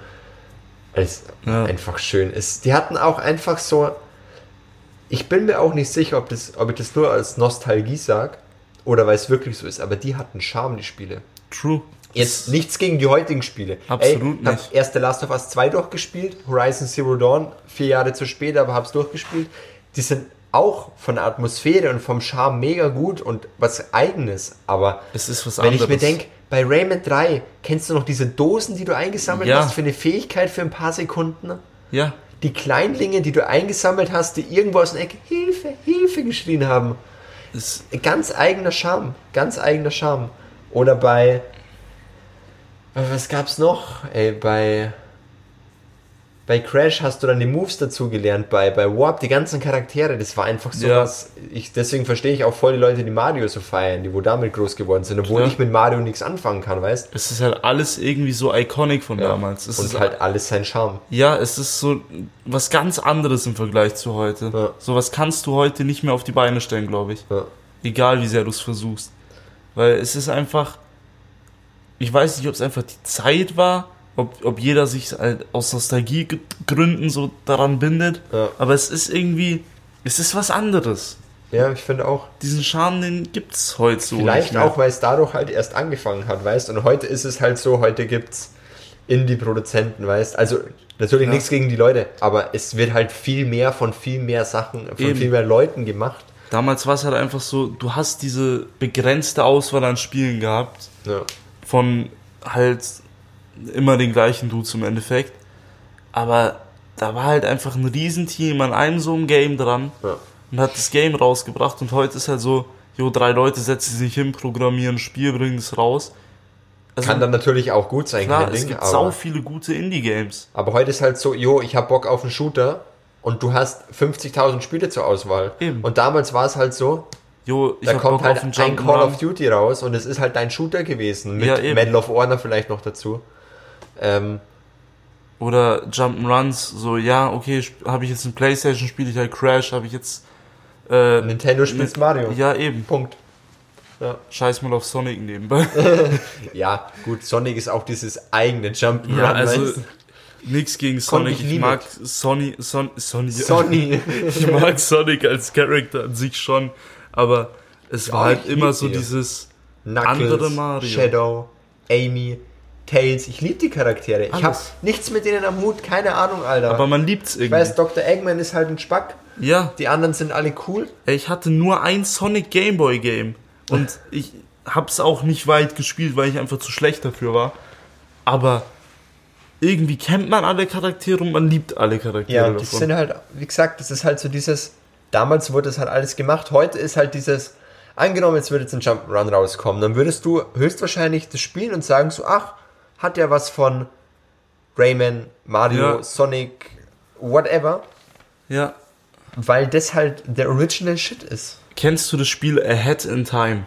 Es Ja. einfach schön ist. Die hatten auch einfach so. Ich bin mir auch nicht sicher, ob, das, ob ich das nur als Nostalgie sag oder weil es wirklich so ist, aber die hatten Charme, die Spiele. True. Jetzt nichts gegen die heutigen Spiele. Absolut Ey, hab nicht. erst The Last of Us 2 durchgespielt, Horizon Zero Dawn, vier Jahre zu spät, aber hab's durchgespielt. Die sind auch von der Atmosphäre und vom Charme mega gut und was eigenes, aber Es ist was wenn anderes. ich mir denke, bei Rayman 3, kennst du noch diese Dosen, die du eingesammelt Ja. hast für eine Fähigkeit für ein paar Sekunden? Ja, Die Kleinlinge, die du eingesammelt hast, die irgendwo aus der Ecke Hilfe, Hilfe geschrien haben. es, Ganz eigener Charme, ganz eigener Charme. Oder bei, was gab's noch? Ey, bei, bei Crash hast du dann die Moves dazu gelernt, bei, bei Warp die ganzen Charaktere, das war einfach so Ja. was, ich, deswegen verstehe ich auch voll die Leute, die Mario so feiern, die wo damit groß geworden sind, obwohl Klar. ich mit Mario nichts anfangen kann, weißt? es ist halt alles irgendwie so iconic von damals. Es Und ist halt alles sein Charme. Ja, es ist so was ganz anderes im Vergleich zu heute. Ja. So was kannst du heute nicht mehr auf die Beine stellen, glaube ich. Ja. Egal wie sehr du es versuchst. Weil es ist einfach. Ich weiß nicht, ob es einfach die Zeit war, ob, ob jeder sich halt aus Nostalgiegründen so daran bindet. Ja. Aber es ist irgendwie. Es ist was anderes. Ja, ich finde auch. Diesen Charme, den gibt's heute so. Vielleicht auch, weil es dadurch halt erst angefangen hat, weißt Und heute ist es halt so, heute gibt's Indie-Produzenten, weißt Also natürlich Ja. nichts gegen die Leute, aber es wird halt viel mehr von viel mehr Sachen, von Eben. viel mehr Leuten gemacht. Damals war es halt einfach so, du hast diese begrenzte Auswahl an Spielen gehabt. Ja. Von halt immer den gleichen Dudes im Endeffekt. Aber da war halt einfach ein Riesenteam an einem so einem Game dran Ja. und hat das Game rausgebracht und heute ist halt so, jo, drei Leute setzen sich hin, programmieren ein Spiel, bringen es raus. Also Kann dann natürlich auch gut sein, klar, es Ding, gibt sau viele gute Indie-Games. aber heute ist halt so, jo, ich hab Bock auf einen Shooter und du hast 50.000 Spiele zur Auswahl. Eben. Und damals war es halt so, Jo, ich da hab kommt Bock halt auf einen ein Call of. Duty raus und es ist halt dein Shooter gewesen, mit Ja, eben. Medal of Honor vielleicht noch dazu. Ähm, Oder Jump'n'Runs, so, ja, okay, habe ich jetzt ein Playstation, spiele ich halt Crash, habe ich jetzt äh, Nintendo spielt Mario. Ja, eben. Punkt. Scheiß mal auf Sonic nebenbei. Ja, gut, Sonic ist auch dieses eigene Jump'n'Run. Ja, also weißt nix gegen Sonic. ich Ich, mag Sony, Son, Sony, Sony. ich mag Sonic als Charakter an sich schon, aber es war Ja, halt ich immer so die. dieses Knuckles, Andere Mario. Shadow, Amy, Tails. Ich liebe die Charaktere. Ich habe Alles. nichts mit denen am Hut, keine Ahnung, Alter. aber man liebt's ich irgendwie. weiß, Dr. Eggman ist halt ein Spack. ja, Die anderen sind alle cool. ey, ich hatte nur ein Sonic Gameboy Game und ich hab's auch nicht weit gespielt, weil ich einfach zu schlecht dafür war. Aber irgendwie kennt man alle Charaktere und man liebt alle Charaktere Ja, die davon. sind halt, wie gesagt, das ist halt so dieses, damals wurde das halt alles gemacht, heute ist halt dieses, angenommen, jetzt würde jetzt ein Jump'n'Run rauskommen, dann würdest du höchstwahrscheinlich das spielen und sagen so, ach, hat ja was von Rayman, Mario, Ja. Sonic, whatever, ja. weil das halt der Original Shit ist. Kennst du das Spiel Ahead in Time?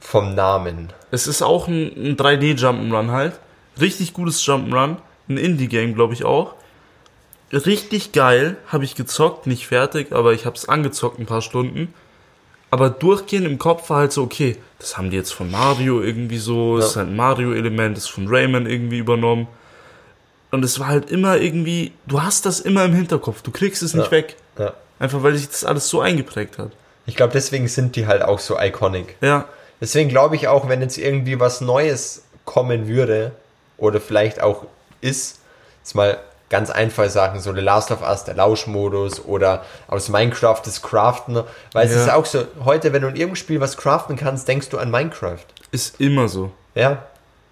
Vom Namen. Es ist auch ein, ein 3D Jump'n'Run halt. Richtig gutes Jump'n'Run. Ein Indie-Game, glaube ich auch. Richtig geil. Habe ich gezockt. Nicht fertig, aber ich habe es angezockt ein paar Stunden. Aber durchgehend im Kopf war halt so, okay, das haben die jetzt von Mario irgendwie so. Das ist Ja. halt ein Mario-Element. Das ist von Rayman irgendwie übernommen. Und es war halt immer irgendwie, du hast das immer im Hinterkopf. Du kriegst es nicht Ja. weg. Ja. Einfach weil sich das alles so eingeprägt hat. Ich glaube, deswegen sind die halt auch so iconic. Ja. Deswegen glaube ich auch, wenn jetzt irgendwie was Neues kommen würde, oder vielleicht auch ist, jetzt mal ganz einfache Sachen, so The Last of Us, der Lauschmodus oder aus Minecraft das Craften, weil es Ja. ist auch so, heute, wenn du in irgendeinem Spiel was craften kannst, denkst du an Minecraft. Ist immer so. Ja.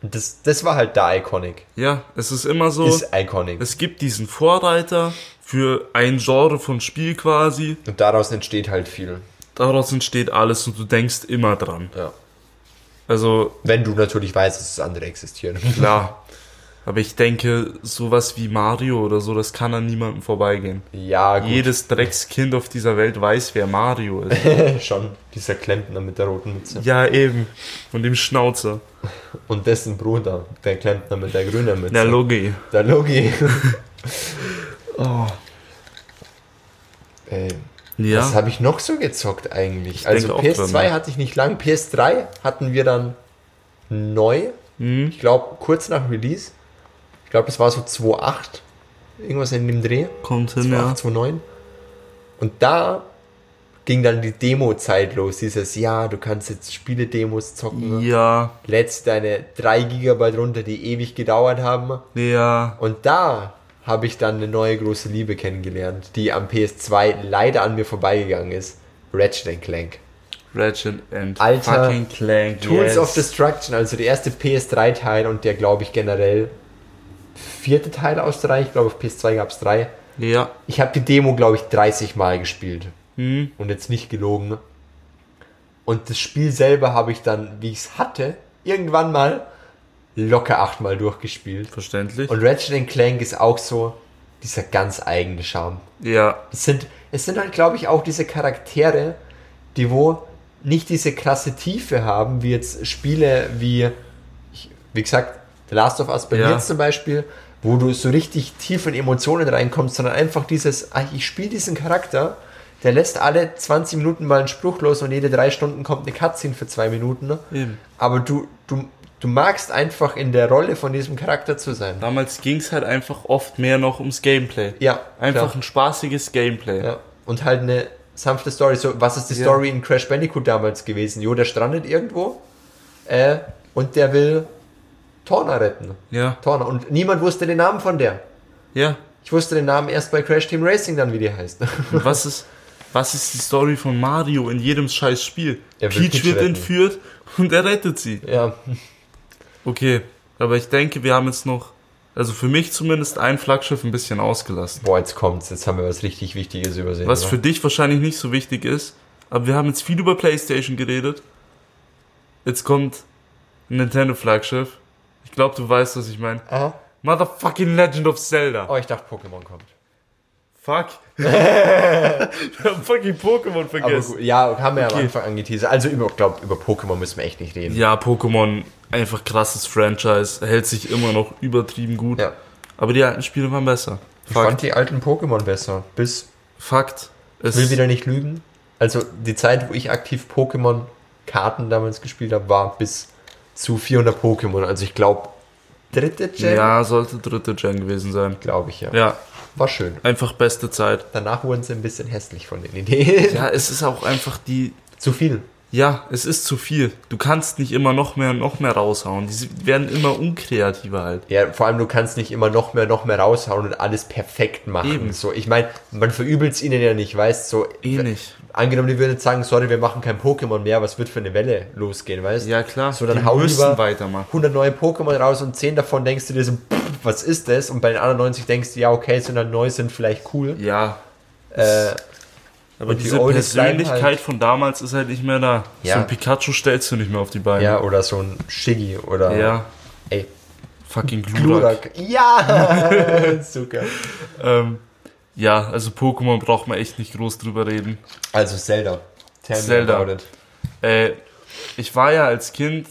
Und das, das war halt da iconic. Ja, es ist immer so. Ist iconic. Es gibt diesen Vorreiter für ein Genre von Spiel quasi. Und daraus entsteht halt viel. Daraus entsteht alles und du denkst immer dran. Ja. Also Wenn du natürlich weißt, dass es andere existieren. klar. Aber ich denke, sowas wie Mario oder so, das kann an niemandem vorbeigehen. Ja, gut. Jedes Dreckskind auf dieser Welt weiß, wer Mario ist. Schon. Dieser Klempner mit der roten Mütze. ja, eben. Von dem Schnauzer. Und dessen Bruder, der Klempner mit der grünen Mütze. Der Logi. Der Logi. oh. Ey, Ja. Was habe ich noch so gezockt eigentlich? Ich also denke auch PS2 dran, hatte ich nicht lang. PS3 hatten wir dann neu. Hm? Ich glaube, kurz nach Release. Ich glaube, das war so 2.8. Irgendwas in dem Dreh. Kommt hin, 2.8, ja. 2.9. Und da ging dann die Demo-Zeit los. Dieses, ja, du kannst jetzt Spiele-Demos zocken. Ja, Lädst deine 3 GB runter, die ewig gedauert haben. ja. Und da habe ich dann eine neue große Liebe kennengelernt, die am PS2 leider an mir vorbeigegangen ist. Ratchet Clank. Ratchet and Alter, fucking Clank. Tools yes. of Destruction, also der erste PS3-Teil und der, glaube ich, generell vierte Teil aus drei. Ich glaube, auf PS2 gab es drei. Ja. Ich habe die Demo, glaube ich, 30 Mal gespielt. Hm? Und jetzt nicht gelogen. Und das Spiel selber habe ich dann, wie ich es hatte, irgendwann mal locker achtmal durchgespielt. Verständlich. Und Ratchet Clank ist auch so dieser ganz eigene Charme. ja. Es sind, es sind halt, glaube ich, auch diese Charaktere, die wo nicht diese krasse Tiefe haben, wie jetzt Spiele wie, wie gesagt, The Last of Us bei Ja. mir zum Beispiel, wo du so richtig tief in Emotionen reinkommst, sondern einfach dieses, ah, ich spiele diesen Charakter, der lässt alle 20 Minuten mal einen Spruch los und jede drei Stunden kommt eine Cutscene für zwei Minuten. ne? Eben. Aber du, du, du magst einfach in der Rolle von diesem Charakter zu sein. Damals ging es halt einfach oft mehr noch ums Gameplay. Ja, Einfach klar. ein spaßiges Gameplay. Ja. Und halt eine sanfte Story. So, was ist die Ja. Story in Crash Bandicoot damals gewesen? Jo, der strandet irgendwo äh, und der will Torna retten. Ja. Torna. Und niemand wusste den Namen von der. Ja. Ich wusste den Namen erst bei Crash Team Racing dann, wie die heißt. Und was ist, was ist die Story von Mario in jedem scheiß Spiel? Er Peach Peach wird retten. entführt und er rettet sie. ja. Okay. Aber ich denke, wir haben jetzt noch, also für mich zumindest, ein Flaggschiff ein bisschen ausgelassen. Boah, jetzt kommt's. Jetzt haben wir was richtig Wichtiges übersehen. Was oder? für dich wahrscheinlich nicht so wichtig ist. Aber wir haben jetzt viel über PlayStation geredet. Jetzt kommt ein Nintendo-Flaggschiff. Ich glaube, du weißt, was ich meine. Aha. Motherfucking Legend of Zelda. Oh, ich dachte, Pokémon kommt. Fuck. wir haben fucking Pokémon vergessen. gut, ja, haben wir am Okay. Anfang angeteasert. Also, über, ich glaube, über Pokémon müssen wir echt nicht reden. Ja, Pokémon, einfach krasses Franchise, hält sich immer noch übertrieben gut. Ja. Aber die alten Spiele waren besser. Ich fand Fakt. die alten Pokémon besser. Bis Fakt. Es Ich will wieder nicht lügen. Also die Zeit, wo ich aktiv Pokémon-Karten damals gespielt habe, war bis zu 400 Pokémon. Also ich glaube, dritte Gen, ja, sollte dritte Gen gewesen sein. glaube ich ja. Ja, War schön. einfach beste Zeit. Danach wurden sie ein bisschen hässlich von den Ideen. Ja, es ist auch einfach die. Zu viel. Ja, es ist zu viel. Du kannst nicht immer noch mehr, noch mehr raushauen. Die werden immer unkreativer halt. Ja, vor allem du kannst nicht immer noch mehr, noch mehr raushauen und alles perfekt machen. Eben. So, ich meine, man verübelt es ihnen ja nicht, weißt so. Eh nicht. Angenommen, die würden jetzt sagen, sorry, wir machen kein Pokémon mehr, was wird für eine Welle losgehen, weißt Ja, klar. So, dann die hau lieber weitermachen. 100 neue Pokémon raus und 10 davon denkst du dir so, pff, was ist das? Und bei den anderen 90 denkst du, ja, okay, sind dann neu, sind vielleicht cool. Ja, Äh, aber Und die diese Persönlichkeit halt- von damals ist halt nicht mehr da. Ja. So ein Pikachu stellst du nicht mehr auf die Beine. ja, oder so ein Shiggy oder Ja, ey, fucking Glurak. Glurak. Ja, super. Ähm, ja, also Pokémon braucht man echt nicht groß drüber reden. Also Zelda. Tell Zelda. Äh, ich war ja als Kind,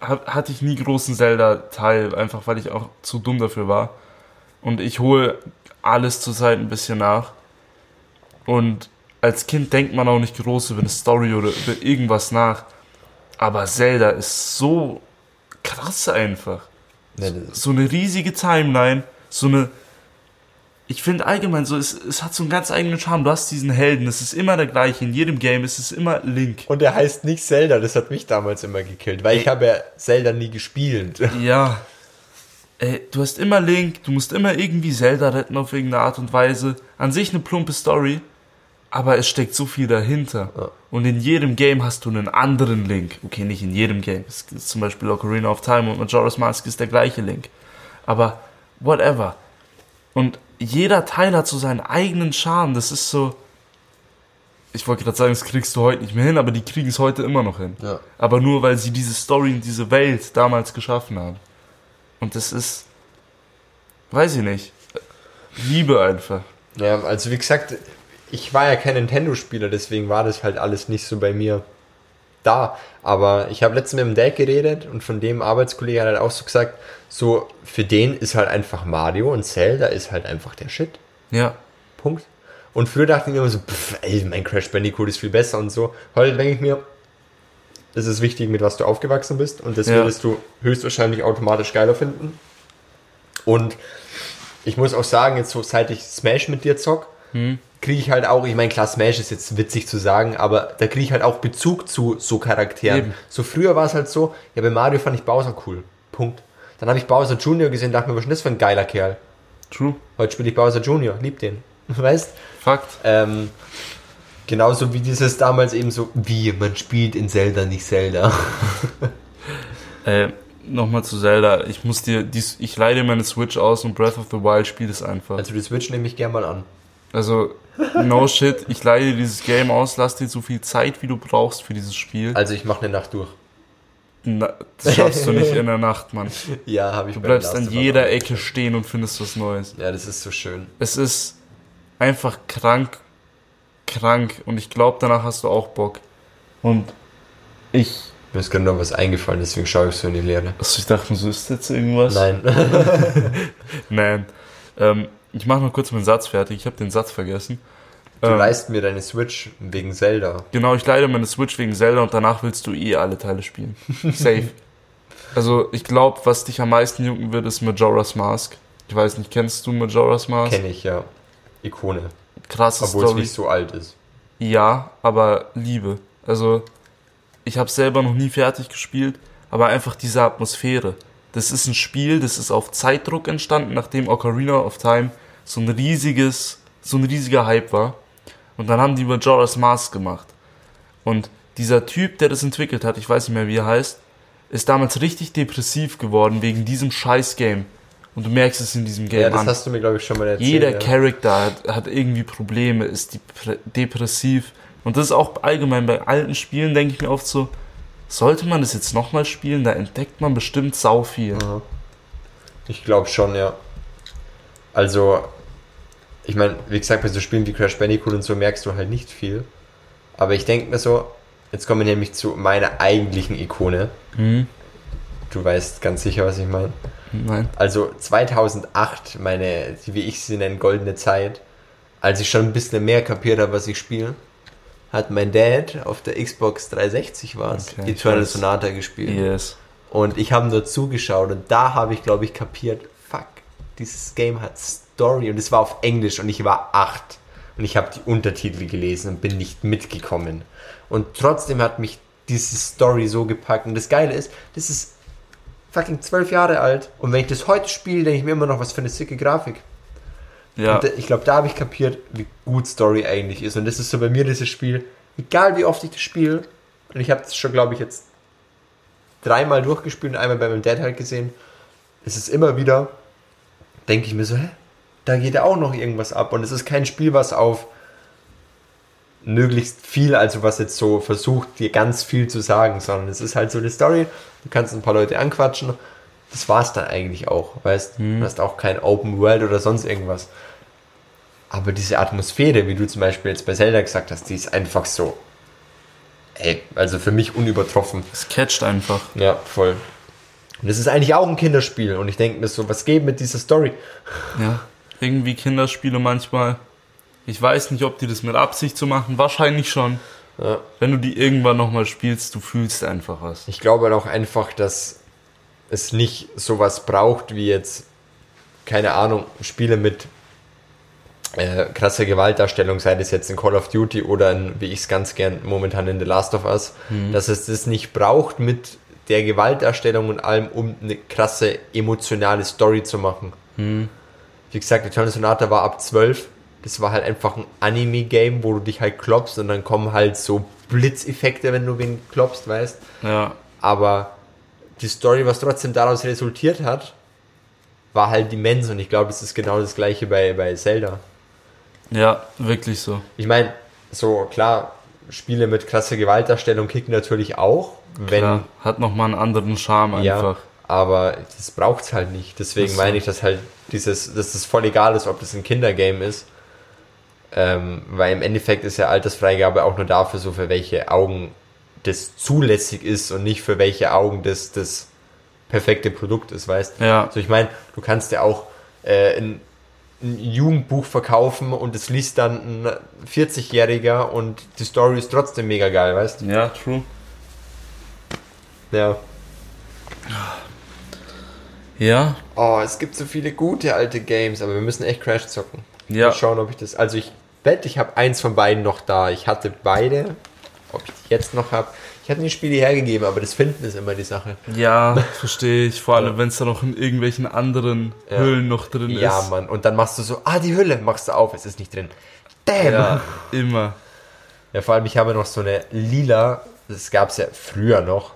hab, hatte ich nie großen Zelda-Teil, einfach weil ich auch zu dumm dafür war. Und ich hole alles zurzeit ein bisschen nach. Und als Kind denkt man auch nicht groß über eine Story oder über irgendwas nach. Aber Zelda ist so krass einfach. Das- So eine riesige Timeline, so eine. Ich finde allgemein so, es, es hat so einen ganz eigenen Charme. Du hast diesen Helden, es ist immer der gleiche. In jedem Game es ist immer Link. Und er heißt nicht Zelda, das hat mich damals immer gekillt, weil ich habe ja Zelda nie gespielt. Ja. Ey, du hast immer Link, du musst immer irgendwie Zelda retten auf irgendeine Art und Weise. An sich eine plumpe Story, aber es steckt so viel dahinter. Ja. Und in jedem Game hast du einen anderen Link. Okay, nicht in jedem Game. Es ist zum Beispiel Ocarina of Time und Majora's Mask ist der gleiche Link. Aber whatever. Und jeder Teil hat so seinen eigenen Charme. Das ist so. Ich wollte gerade sagen, das kriegst du heute nicht mehr hin, aber die kriegen es heute immer noch hin. Ja. Aber nur weil sie diese Story und diese Welt damals geschaffen haben. Und das ist, weiß ich nicht, Liebe einfach. Ja, also wie gesagt, ich war ja kein Nintendo-Spieler, deswegen war das halt alles nicht so bei mir da. Aber ich habe letztens mit dem Dad geredet und von dem Arbeitskollege hat halt auch so gesagt, so für den ist halt einfach Mario und Zelda ist halt einfach der Shit. Ja, Punkt. Und früher dachte ich mir immer so, pff, ey, mein Crash Bandicoot ist viel besser und so. Heute denke ich mir, es ist wichtig, mit was du aufgewachsen bist und das Ja. würdest du höchstwahrscheinlich automatisch geiler finden. Und ich muss auch sagen, jetzt so seit ich Smash mit dir zock, kriege ich halt auch, ich meine, klar, Smash ist jetzt witzig zu sagen, aber da kriege ich halt auch Bezug zu so Charakteren. Eben. So früher war es halt so, ja, bei Mario fand ich Bowser cool. Punkt. Dann habe ich Bowser Junior gesehen, dachte mir, was ist das für ein geiler Kerl? true. Heute spiele ich Bowser Junior, lieb den. Weißt? Fakt. Ähm, genauso wie dieses damals eben so, wie man spielt in Zelda, nicht Zelda. Äh, nochmal zu Zelda. Ich muss dir, dies, ich leih dir meine Switch aus und Breath of the Wild spielt es einfach. Also die Switch nehme ich gern mal an. Also, no shit, ich leihe dir dieses Game aus, lass dir so viel Zeit, wie du brauchst für dieses Spiel. Also ich mache eine Nacht durch. Na, das schaffst du nicht in der Nacht, Mann. Ja, habe ich Du bleibst an jeder auch. Ecke stehen und findest was Neues. Ja, das ist so schön. Es ist einfach krank, krank und ich glaube, danach hast du auch Bock. Und ich, Mir ist gerade noch was eingefallen, deswegen schaue ich so in die Leere. also ich dachte, so ist jetzt irgendwas. Nein. Nein. Ähm, ich mache noch kurz meinen Satz fertig. Ich habe den Satz vergessen. Du Ähm, leist mir deine Switch wegen Zelda. Genau, ich leide meine Switch wegen Zelda und danach willst du eh alle Teile spielen. Safe. also ich glaube, was dich am meisten jucken wird, ist Majora's Mask. Ich weiß nicht, kennst du Majora's Mask? Kenne ich ja. Ikone. Krasse Obwohl es Story. nicht so alt ist. Ja, aber Liebe. Also, ich habe selber noch nie fertig gespielt, aber einfach diese Atmosphäre. Das ist ein Spiel, das ist auf Zeitdruck entstanden, nachdem Ocarina of Time so ein riesiges, so ein riesiger Hype war. Und dann haben die Majora's Mask gemacht. Und dieser Typ, der das entwickelt hat, ich weiß nicht mehr, wie er heißt, ist damals richtig depressiv geworden wegen diesem scheiß Game. Und du merkst es in diesem Game Ja, das an. hast du mir, glaube ich, schon mal erzählt. Jeder ja. Charakter hat, hat irgendwie Probleme, ist depre- depressiv. Und das ist auch allgemein bei alten Spielen, denke ich mir oft so, sollte man das jetzt nochmal spielen? Da entdeckt man bestimmt sau viel. Ja. Ich glaube schon, ja. Also, ich meine, wie gesagt, bei so Spielen wie Crash Bandicoot und so merkst du halt nicht viel. Aber ich denke mir so, jetzt kommen wir nämlich zu meiner eigentlichen Ikone. Hm? Du weißt ganz sicher, was ich meine. Nein. Also 2008, meine, wie ich sie nenne, goldene Zeit, als ich schon ein bisschen mehr kapiert habe, was ich spiele, hat mein Dad auf der Xbox 360 war es, Okay, Eternal. Sonata gespielt. Yes. Und ich habe nur zugeschaut und da habe ich, glaube ich, kapiert, fuck, dieses Game hat Story und es war auf Englisch und ich war acht und ich habe die Untertitel gelesen und bin nicht mitgekommen. Und trotzdem hat mich diese Story so gepackt und das Geile ist, das ist fucking zwölf Jahre alt und wenn ich das heute spiele, denke ich mir immer noch, was für eine sicke Grafik. Ja. Und ich glaube, da habe ich kapiert, wie gut Story eigentlich ist und das ist so bei mir dieses Spiel, egal wie oft ich das spiele und ich habe das schon, glaube ich, jetzt dreimal durchgespielt und einmal bei meinem Dad halt gesehen. Es ist immer wieder, denke ich mir so, hä? Da geht ja auch noch irgendwas ab. Und es ist kein Spiel, was auf möglichst viel, also was jetzt so versucht, dir ganz viel zu sagen, sondern es ist halt so eine Story. Du kannst ein paar Leute anquatschen. Das war's dann eigentlich auch, weißt Du hast auch kein Open World oder sonst irgendwas. Aber diese Atmosphäre, wie du zum Beispiel jetzt bei Zelda gesagt hast, die ist einfach so ey, also für mich unübertroffen. Es catcht einfach. Ja, voll. Und es ist eigentlich auch ein Kinderspiel. Und ich denke mir so, was geht mit dieser Story? Ja. Irgendwie Kinderspiele manchmal. Ich weiß nicht, ob die das mit Absicht so machen. Wahrscheinlich schon. Ja. Wenn du die irgendwann nochmal spielst, du fühlst einfach was. Ich glaube halt auch einfach, dass es nicht sowas braucht wie jetzt, keine Ahnung, Spiele mit äh, krasser Gewaltdarstellung, sei das jetzt in Call of Duty oder in, wie ich es ganz gern momentan in The Last of Us, dass es das nicht braucht mit der Gewaltdarstellung und allem, um eine krasse emotionale Story zu machen. Wie gesagt, Eternal Sonata war ab 12. Das war halt einfach ein Anime-Game, wo du dich halt klopfst und dann kommen halt so Blitzeffekte, wenn du wen klopfst, weißt Ja. aber die Story, was trotzdem daraus resultiert hat, war halt immens und ich glaube, es ist genau das gleiche bei, bei Zelda. Ja, wirklich so. Ich meine, so klar, Spiele mit krasser Gewaltdarstellung kicken natürlich auch, wenn Klar, hat nochmal einen anderen Charme ja, einfach. aber das braucht's halt nicht. Deswegen so. meine ich, dass halt dieses, dass es voll egal ist, ob das ein Kindergame ist. Ähm, weil im Endeffekt ist ja Altersfreigabe auch nur dafür, so für welche Augen das zulässig ist und nicht für welche Augen das das perfekte Produkt ist, weißt Ja. Also ich meine, du kannst ja auch äh, ein, ein Jugendbuch verkaufen und es liest dann ein 40-Jähriger und die Story ist trotzdem mega geil, weißt Ja, true. Ja. Ja, Oh, es gibt so viele gute alte Games, aber wir müssen echt Crash zocken. Ja. Mal schauen, ob ich das. Also ich wette, ich habe eins von beiden noch da. Ich hatte beide. Ob ich die jetzt noch habe. Ich hatte die Spiele hergegeben, aber das Finden ist immer die Sache. ja, verstehe ich. Vor allem, wenn es da noch in irgendwelchen anderen Ja. Höhlen noch drin Ja, ist. Mann. Und dann machst du so, ah, die Hülle, machst du auf, es ist nicht drin. Damn! Ja, immer. Ja, vor allem, ich habe noch so eine lila, das gab es ja früher noch,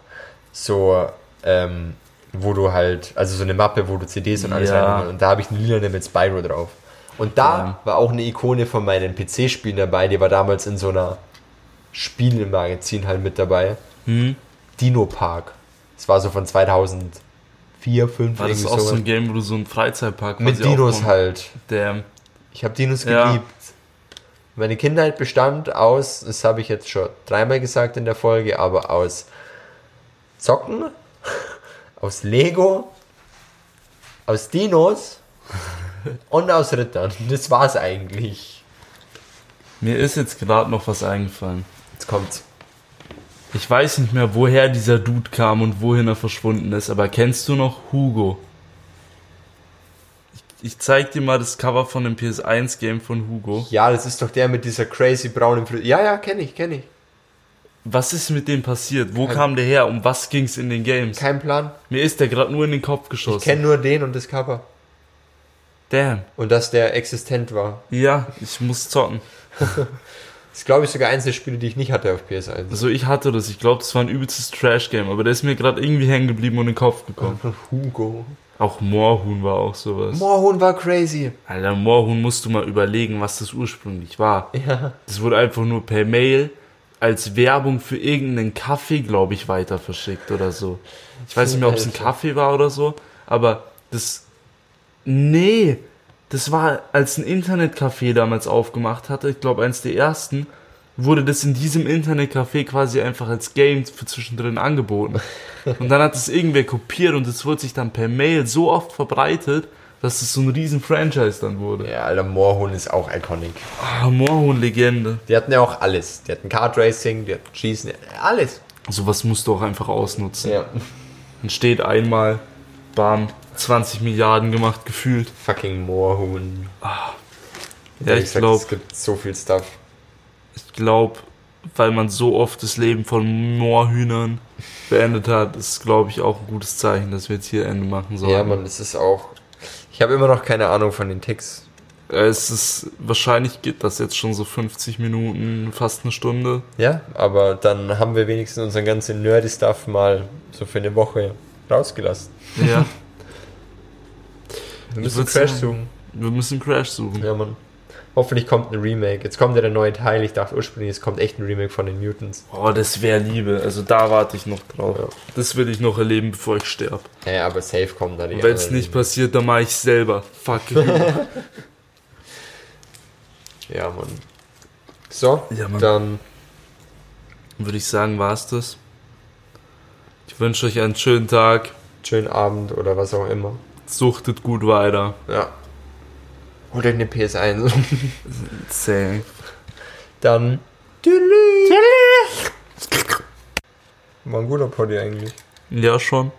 so, ähm, wo du halt, also so eine Mappe, wo du CDs und alles Ja. und da habe ich eine lila mit Spyro drauf. Und da Ja. war auch eine Ikone von meinen PC-Spielen dabei, die war damals in so einer Spielemagazin halt mit dabei. Hm? Dino Park. Das war so von 2004, 2005, War das auch so ein Game, wo du so einen Freizeitpark Mit Dinos aufbauen- halt. Damn. Ich habe Dinos Ja. geliebt. Meine Kindheit bestand aus, das habe ich jetzt schon dreimal gesagt in der Folge, aber aus Zocken, aus Lego, aus Dinos und aus Rittern. Das war's eigentlich. Mir ist jetzt gerade noch was eingefallen. Jetzt kommt's. Ich weiß nicht mehr, woher dieser Dude kam und wohin er verschwunden ist, aber kennst du noch Hugo? Ich, ich zeig dir mal das Cover von dem PS1-Game von Hugo. Ja, das ist doch der mit dieser crazy braunen Frisur. Ja, ja, kenne ich, kenne ich. Was ist mit dem passiert? Wo Kein- kam der her? Um was ging's in den Games? Kein Plan. Mir ist der gerade nur in den Kopf Ich geschossen. kenne nur den und das Cover. Damn. Und dass der existent war. Ja, ich muss zocken. Das ist, glaube ich, sogar eins der Spiele, die ich nicht hatte auf PS1. Also ich hatte das. Ich glaube, das war ein übelstes Trash-Game, aber der ist mir gerade irgendwie hängen geblieben und in den Kopf gekommen. Hugo. Auch Moorhuhn war auch sowas. Moorhuhn war crazy. Alter, Moorhuhn musst du mal überlegen, was das ursprünglich war. Ja. Das wurde einfach nur per Mail als Werbung für irgendeinen Kaffee, glaube ich, weiter verschickt oder so. Ich weiß nicht mehr, ob es ein. Kaffee war oder so, aber das. Nee, das war, als ein Internetcafé damals aufgemacht hatte, ich glaube, eins der ersten, wurde das in diesem Internetcafé quasi einfach als Game für zwischendrin angeboten. Und dann hat es irgendwer kopiert und es wurde sich dann per Mail so oft verbreitet, dass es so ein riesen Franchise dann wurde. Ja, Alter, Moorhuhn ist auch iconic. Ah, Moorhuhn-Legende. Die hatten ja auch alles. Die hatten Kart Racing, die hatten Schießen, alles. Sowas musst du auch einfach ausnutzen. Ja. Dann steht einmal, bam, 20 Milliarden gemacht, gefühlt. Fucking Moorhuhn. Ja, ich glaube, Es gibt so viel Stuff. ich glaube, weil man so oft das Leben von Moorhühnern beendet hat, ist, glaube ich, auch ein gutes Zeichen, dass wir jetzt hier Ende machen sollen. Ja, man, das ist auch. Ich habe immer noch keine Ahnung von den Ticks. Es ist, wahrscheinlich geht das jetzt schon so 50 Minuten, fast eine Stunde. Ja, aber dann haben wir wenigstens unseren ganzen Nerdy-Stuff mal so für eine Woche rausgelassen. Ja, Wir müssen Crash suchen. wir müssen Crash suchen. Ja, Mann. Hoffentlich kommt ein Remake. Jetzt kommt ja der neue Teil. Ich dachte ursprünglich, es kommt echt ein Remake von den Mutants. Oh, das wäre Liebe. Also da warte ich noch drauf. Ja. Das will ich noch erleben, bevor ich sterbe. Ja, aber safe kommt da die Wenn es nicht passiert, dann mache ich selber. Fuck. Ja, Mann. So, Ja, Mann. dann würde ich sagen, war's das. Ich wünsche euch einen schönen Tag. Schönen Abend oder was auch immer. Suchtet gut weiter. Ja. Oder eine PS1. Safe. Dann. War ein guter Poddy eigentlich. Ja, schon.